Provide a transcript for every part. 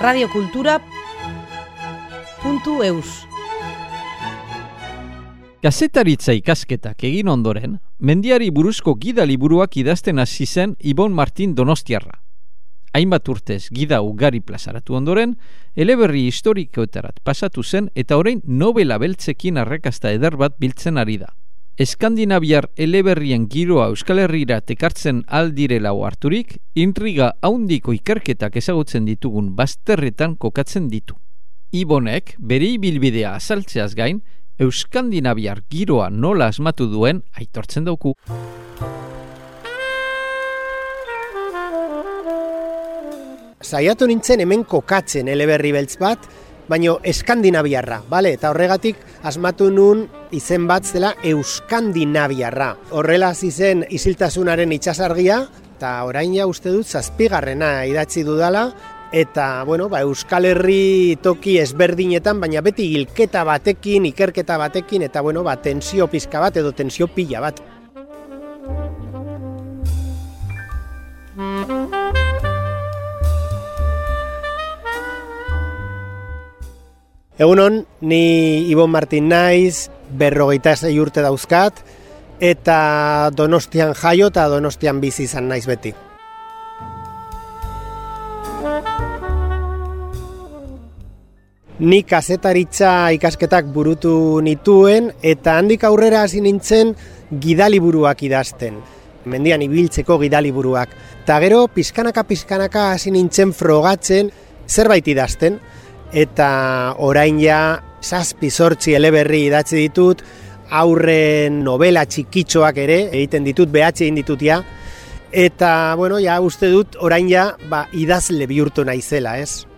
radiokultura.eus Gazetaritza ikasketak egin ondoren, mendiari buruzko gida liburuak idazten hasi zen Ibon Martin Donostiarra. Hainbat urtez gida ugari plazaratu ondoren, eleberri historikoetarat pasatu zen eta orain novela beltzekin arrekasta eder bat biltzen ari da. Eskandinaviar eleberrien giroa Euskal Herriera tekartzen aldirela harturik, intriga haundiko ikerketak ezagutzen ditugun bazterretan kokatzen ditu. Ibonek, bere ibilbidea azaltzeaz gain, Euskandinaviar giroa nola asmatu duen aitortzen dauku. Saiatu nintzen hemen kokatzen eleberri beltz bat, baino eskandinaviarra, bale? Eta horregatik asmatu nun izen bat zela euskandinaviarra. Horrela hasi zen isiltasunaren itsasargia eta orain ja uste dut zazpigarrena idatzi dudala eta bueno, ba, Euskal Herri toki ezberdinetan, baina beti hilketa batekin, ikerketa batekin eta bueno, ba, tensio pizka bat edo tensio pila bat. Egunon, ni Ibon Martin naiz, berrogeita zei urte dauzkat, eta donostian jaio eta donostian bizi izan naiz beti. Ni kazetaritza ikasketak burutu nituen eta handik aurrera hasi nintzen gidaliburuak idazten. Mendian ibiltzeko gidaliburuak. Ta gero pizkanaka pizkanaka hasi nintzen frogatzen zerbait idazten eta orain ja zazpi sortzi eleberri idatzi ditut, aurren novela txikitxoak ere, egiten ditut, behatxe egin ditut ja, eta, bueno, ja, uste dut, orain ja, ba, idazle bihurtu naizela, ez?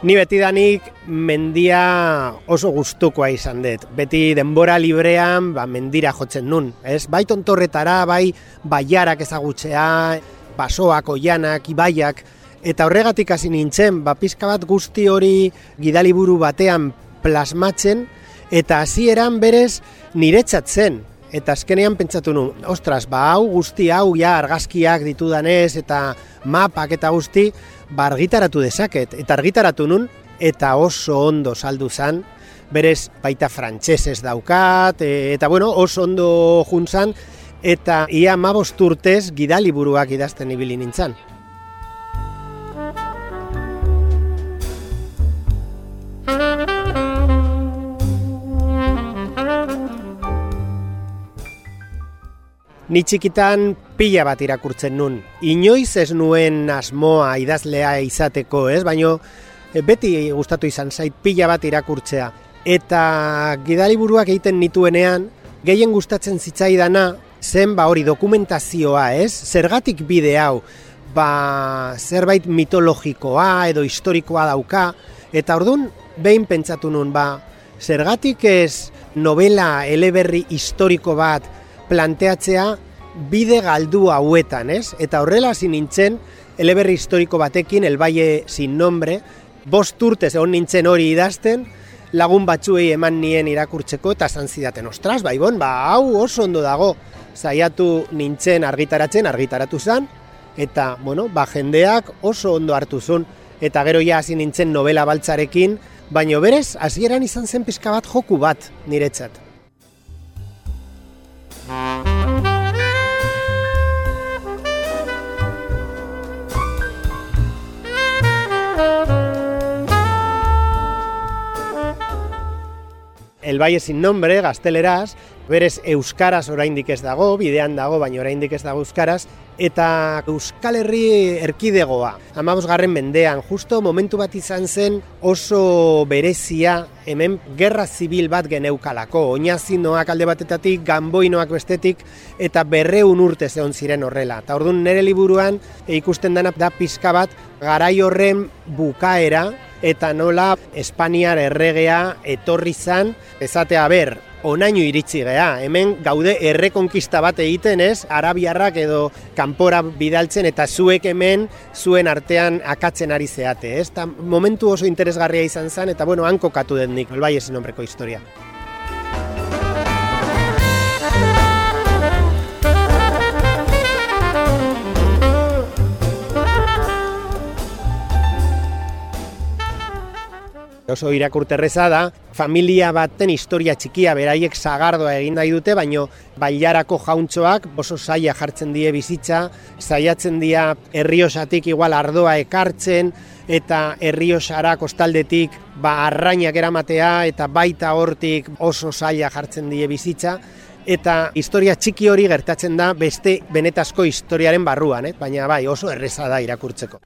Ni beti danik mendia oso gustukoa izan dut. Beti denbora librean ba, mendira jotzen nun. Ez? Bai tontorretara, bai baiarak ezagutzea, basoak, oianak, ibaiak. Eta horregatik hasi nintzen, ba, pizka bat guzti hori gidaliburu batean plasmatzen, eta hasieran berez niretzatzen. Eta azkenean pentsatu nu, ostras, ba hau guzti hau ja argazkiak ditudanez eta mapak eta guzti, ba argitaratu dezaket. Eta argitaratu nun, eta oso ondo saldu zan, berez baita frantsesez daukat, e, eta bueno, oso ondo juntzan, eta ia mabost urtez gidaliburuak idazten ibili nintzen. Ni txikitan pila bat irakurtzen nun. Inoiz ez nuen asmoa idazlea izateko, ez? Baino e, beti gustatu izan zait pila bat irakurtzea. Eta gidaliburuak egiten nituenean, gehien gustatzen zitzaidana zen ba hori dokumentazioa, ez? Zergatik bide hau, ba zerbait mitologikoa edo historikoa dauka, eta ordun behin pentsatu nun, ba zergatik ez novela eleberri historiko bat planteatzea bide galdu hauetan, ez? Eta horrela hasi nintzen eleberri historiko batekin, el Valle sin nombre, bost urtez egon nintzen hori idazten, lagun batzuei eman nien irakurtzeko eta esan zidaten, ostras, bai bon, ba, hau oso ondo dago, saiatu nintzen argitaratzen, argitaratu zen, eta, bueno, ba, jendeak oso ondo hartu zuen, eta gero ja hasi nintzen novela baltzarekin, baino berez, hasieran izan zen pizka bat joku bat niretzat. Valle sin nombre, gazteleraz, berez euskaraz oraindik ez dago, bidean dago, baina oraindik ez dago euskaraz, eta Euskal Herri erkidegoa. Amabos garren mendean, justo momentu bat izan zen oso berezia hemen gerra zibil bat geneukalako. Oinazinoak alde batetatik, ganboinoak bestetik, eta berreun urte zehon ziren horrela. Eta orduan nire liburuan ikusten dena da pizka bat garai horren bukaera, eta nola Espainiar erregea etorri zan, ezatea ber, onaino iritsi gea, hemen gaude errekonkista bat egiten ez, arabiarrak edo kanpora bidaltzen eta zuek hemen zuen artean akatzen ari zeate, ez? Ta momentu oso interesgarria izan zen eta bueno, hanko katu den nik, bai esen nombreko historia. Oso irakurterreza da, familia baten historia txikia beraiek zagardoa egin nahi dute, baino bailarako jauntxoak oso saia jartzen die bizitza, saiatzen dira herriosatik igual ardoa ekartzen, eta herriosara kostaldetik ba arrainak eramatea eta baita hortik oso saia jartzen die bizitza eta historia txiki hori gertatzen da beste benetazko historiaren barruan, eh? baina bai oso erreza da irakurtzeko.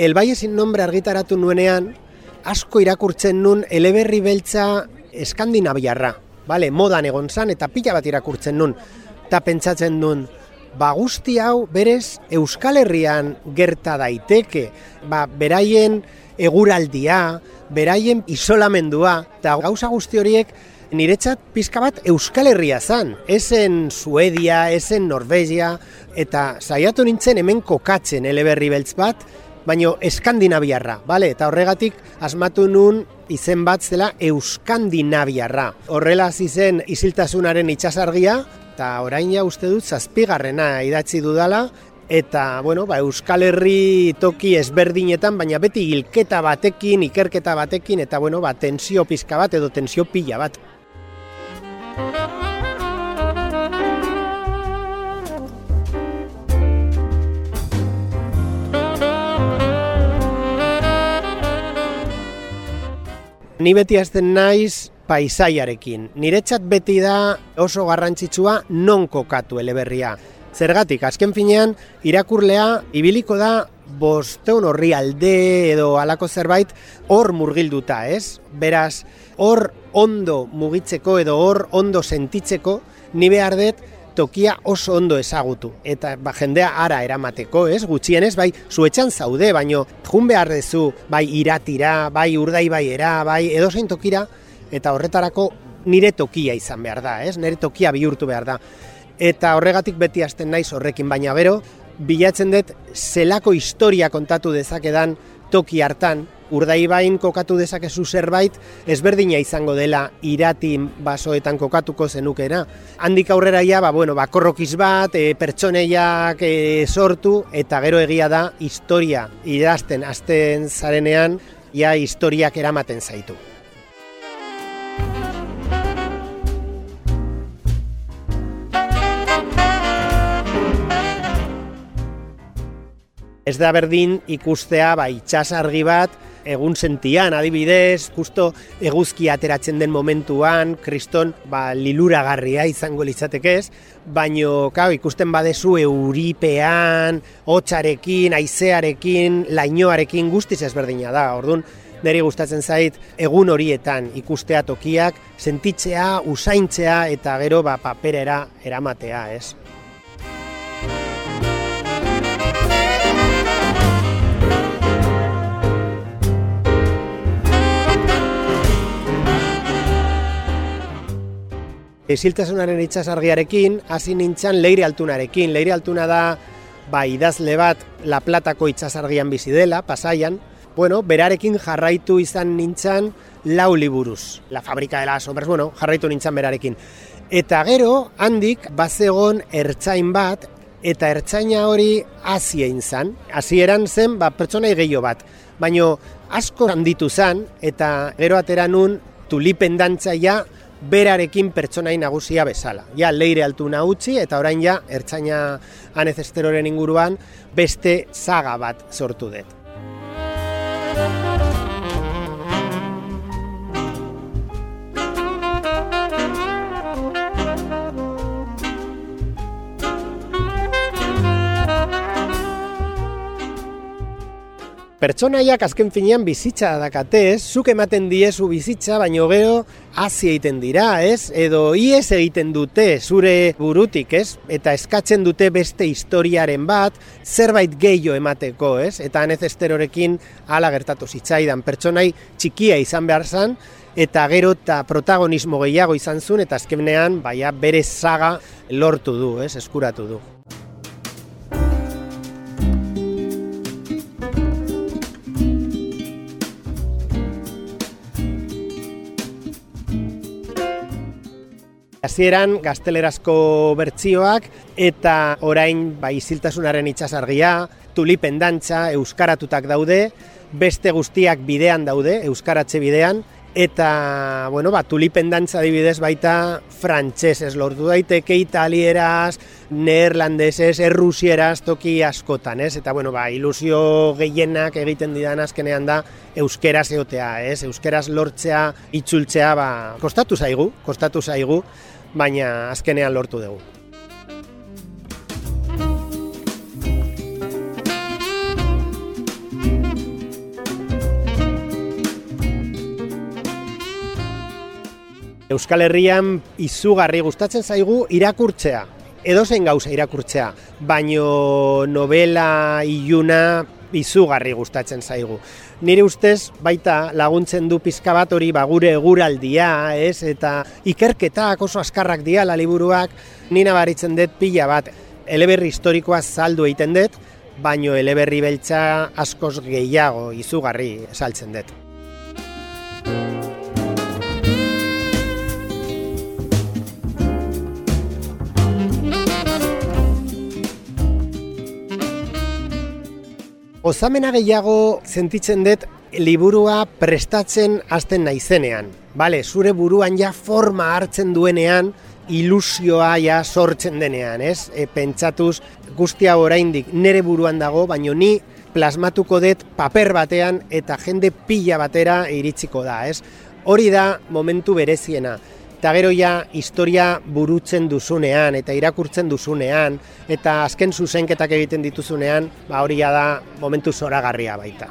El Valle sin nombre argitaratu nuenean, asko irakurtzen nun eleberri beltza eskandinaviarra. Vale, modan egon zan eta pila bat irakurtzen nun. Ta pentsatzen nun, ba guzti hau berez Euskal Herrian gerta daiteke. Ba, beraien eguraldia, beraien isolamendua, eta gauza guzti horiek niretzat pizka bat Euskal Herria zan. Ezen Suedia, ezen Norvegia, eta saiatu nintzen hemen kokatzen eleberri beltz bat, baino eskandinaviarra, bale? Eta horregatik asmatu nun izen bat zela euskandinaviarra. Horrela hasi zen isiltasunaren itsasargia eta orain ja uste dut zazpigarrena idatzi dudala eta bueno, ba, Euskal Herri toki ezberdinetan, baina beti hilketa batekin, ikerketa batekin eta bueno, ba, tensio pizka bat edo tensio pila bat. Ni beti azten naiz paisaiarekin. Niretzat beti da oso garrantzitsua non kokatu eleberria. Zergatik, azken finean, irakurlea ibiliko da bosteun horri alde edo alako zerbait hor murgilduta, ez? Beraz, hor ondo mugitzeko edo hor ondo sentitzeko, ni behar dut tokia oso ondo ezagutu. Eta ba, jendea ara eramateko, ez? Gutxienez, bai, zuetxan zaude, baino jun behar dezu, bai, iratira, bai, urdai baiera, bai, edozein tokira, eta horretarako nire tokia izan behar da, ez? Nire tokia bihurtu behar da. Eta horregatik beti hasten naiz horrekin, baina bero, bilatzen dut zelako historia kontatu dezakedan toki hartan, urdaibain kokatu dezakezu zerbait ezberdina izango dela iratin basoetan kokatuko zenukera. Handik aurrera ja, ba, bueno, ba, korrokiz bat, e, pertsoneiak e, sortu, eta gero egia da, historia idazten azten zarenean, ja historiak eramaten zaitu. Ez da berdin ikustea ba, itxasargi bat, egun sentian, adibidez, justo eguzki ateratzen den momentuan, kriston ba, liluragarria izango litzateke ez, baino kau, ikusten badezu euripean, hotxarekin, aizearekin, lainoarekin guztiz ezberdina da, orduan, niri gustatzen zait egun horietan ikustea tokiak, sentitzea, usaintzea eta gero ba, paperera eramatea, ez? Esiltasunaren itxasargiarekin, hasi nintzen leire altunarekin. Leire altuna da, ba, idazle bat, La Platako itxasargian bizi dela, pasaian. Bueno, berarekin jarraitu izan nintzen lau liburuz. La fabrika de las sombras, bueno, jarraitu nintzen berarekin. Eta gero, handik, bazegon ertzain bat, eta ertzaina hori hasi egin zen. Hasieran zen, ba, pertsona gehiago bat. Baino asko handitu zen, eta gero atera nun tulipen dantzaia berarekin pertsonai nagusia bezala. Ja, leire altu utzi eta orain ja, ertzaina anezesteroren inguruan, beste zaga bat sortu dut. Pertsonaiak azken finean bizitza dakate, ez? Zuk ematen diezu bizitza, baino gero hasi egiten dira, ez? Edo ies egiten dute zure burutik, ez? Eta eskatzen dute beste historiaren bat, zerbait gehiago emateko, ez? Eta anezesterorekin ala gertatu zitzaidan pertsonai txikia izan behar zen, eta gero eta protagonismo gehiago izan zuen, eta azkenean, baia, bere zaga lortu du, ez? Eskuratu du. Hasieran gaztelerazko bertsioak eta orain bai isiltasunaren itsasargia, tulipen dantza euskaratutak daude, beste guztiak bidean daude, euskaratze bidean eta bueno, ba, tulipen dantza adibidez baita frantsesez lortu daiteke italieraz, neerlandesez, errusieraz toki askotan, ez? Eta bueno, ba, ilusio gehienak egiten didan azkenean da euskeraz eotea, ez? Euskeraz lortzea, itzultzea, ba, kostatu zaigu, kostatu zaigu, baina azkenean lortu dugu. Euskal Herrian izugarri gustatzen zaigu irakurtzea. Edo zen gauza irakurtzea, baino novela iluna izugarri gustatzen zaigu. Nire ustez baita laguntzen du pizka bat hori ba gure eguraldia, ez? Eta ikerketak oso askarrak dira la liburuak, ni nabaritzen dut pila bat eleberri historikoa saldu egiten dut, baino eleberri beltza askoz gehiago izugarri saltzen dut. Ozamena gehiago sentitzen dut liburua prestatzen hasten naizenean. Bale, zure buruan ja forma hartzen duenean, ilusioa ja sortzen denean, ez? E, pentsatuz guztia oraindik nere buruan dago, baino ni plasmatuko dut paper batean eta jende pila batera iritsiko da, ez? Hori da momentu bereziena eta gero ja historia burutzen duzunean eta irakurtzen duzunean eta azken zuzenketak egiten dituzunean, ba hori da momentu zoragarria baita.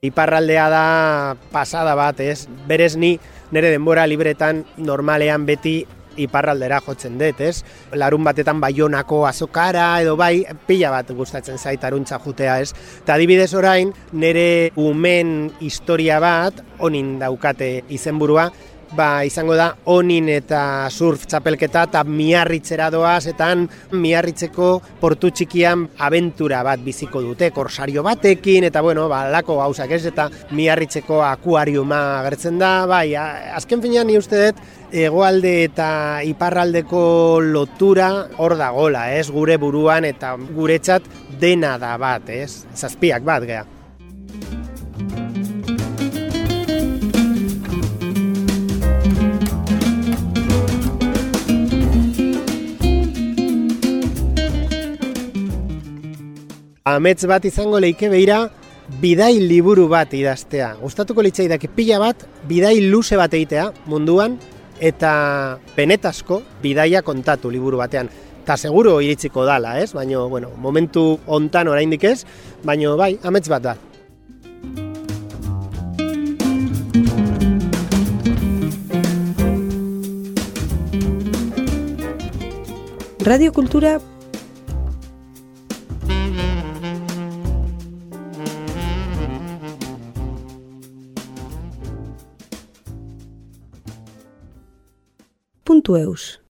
Iparraldea da pasada bat, ez? Berez ni nire denbora libretan normalean beti iparraldera jotzen dut, ez? Larun batetan baionako azokara edo bai pila bat gustatzen zait aruntza jutea, ez? Ta adibidez orain nire umen historia bat onin daukate izenburua, ba, izango da onin eta surf txapelketa eta miarritzera doaz eta miarritzeko portu txikian abentura bat biziko dute, korsario batekin eta bueno, ba, lako gauzak ez? Eta miarritzeko akuariuma agertzen da, bai, azken finean ni uste dut egoalde eta iparraldeko lotura hor da gola, ez, gure buruan eta guretzat dena da bat, ez, zazpiak bat, gea. Amets bat izango leike behira bidai liburu bat idaztea. Gustatuko litzaidake pila bat bidai luze bat egitea munduan eta penetasko bidaia kontatu liburu batean. Ta seguro iritsiko dala, ez? Baino, bueno, momentu hontan oraindik ez, baino bai, amets bat da. Radio Kultura Santo Eus.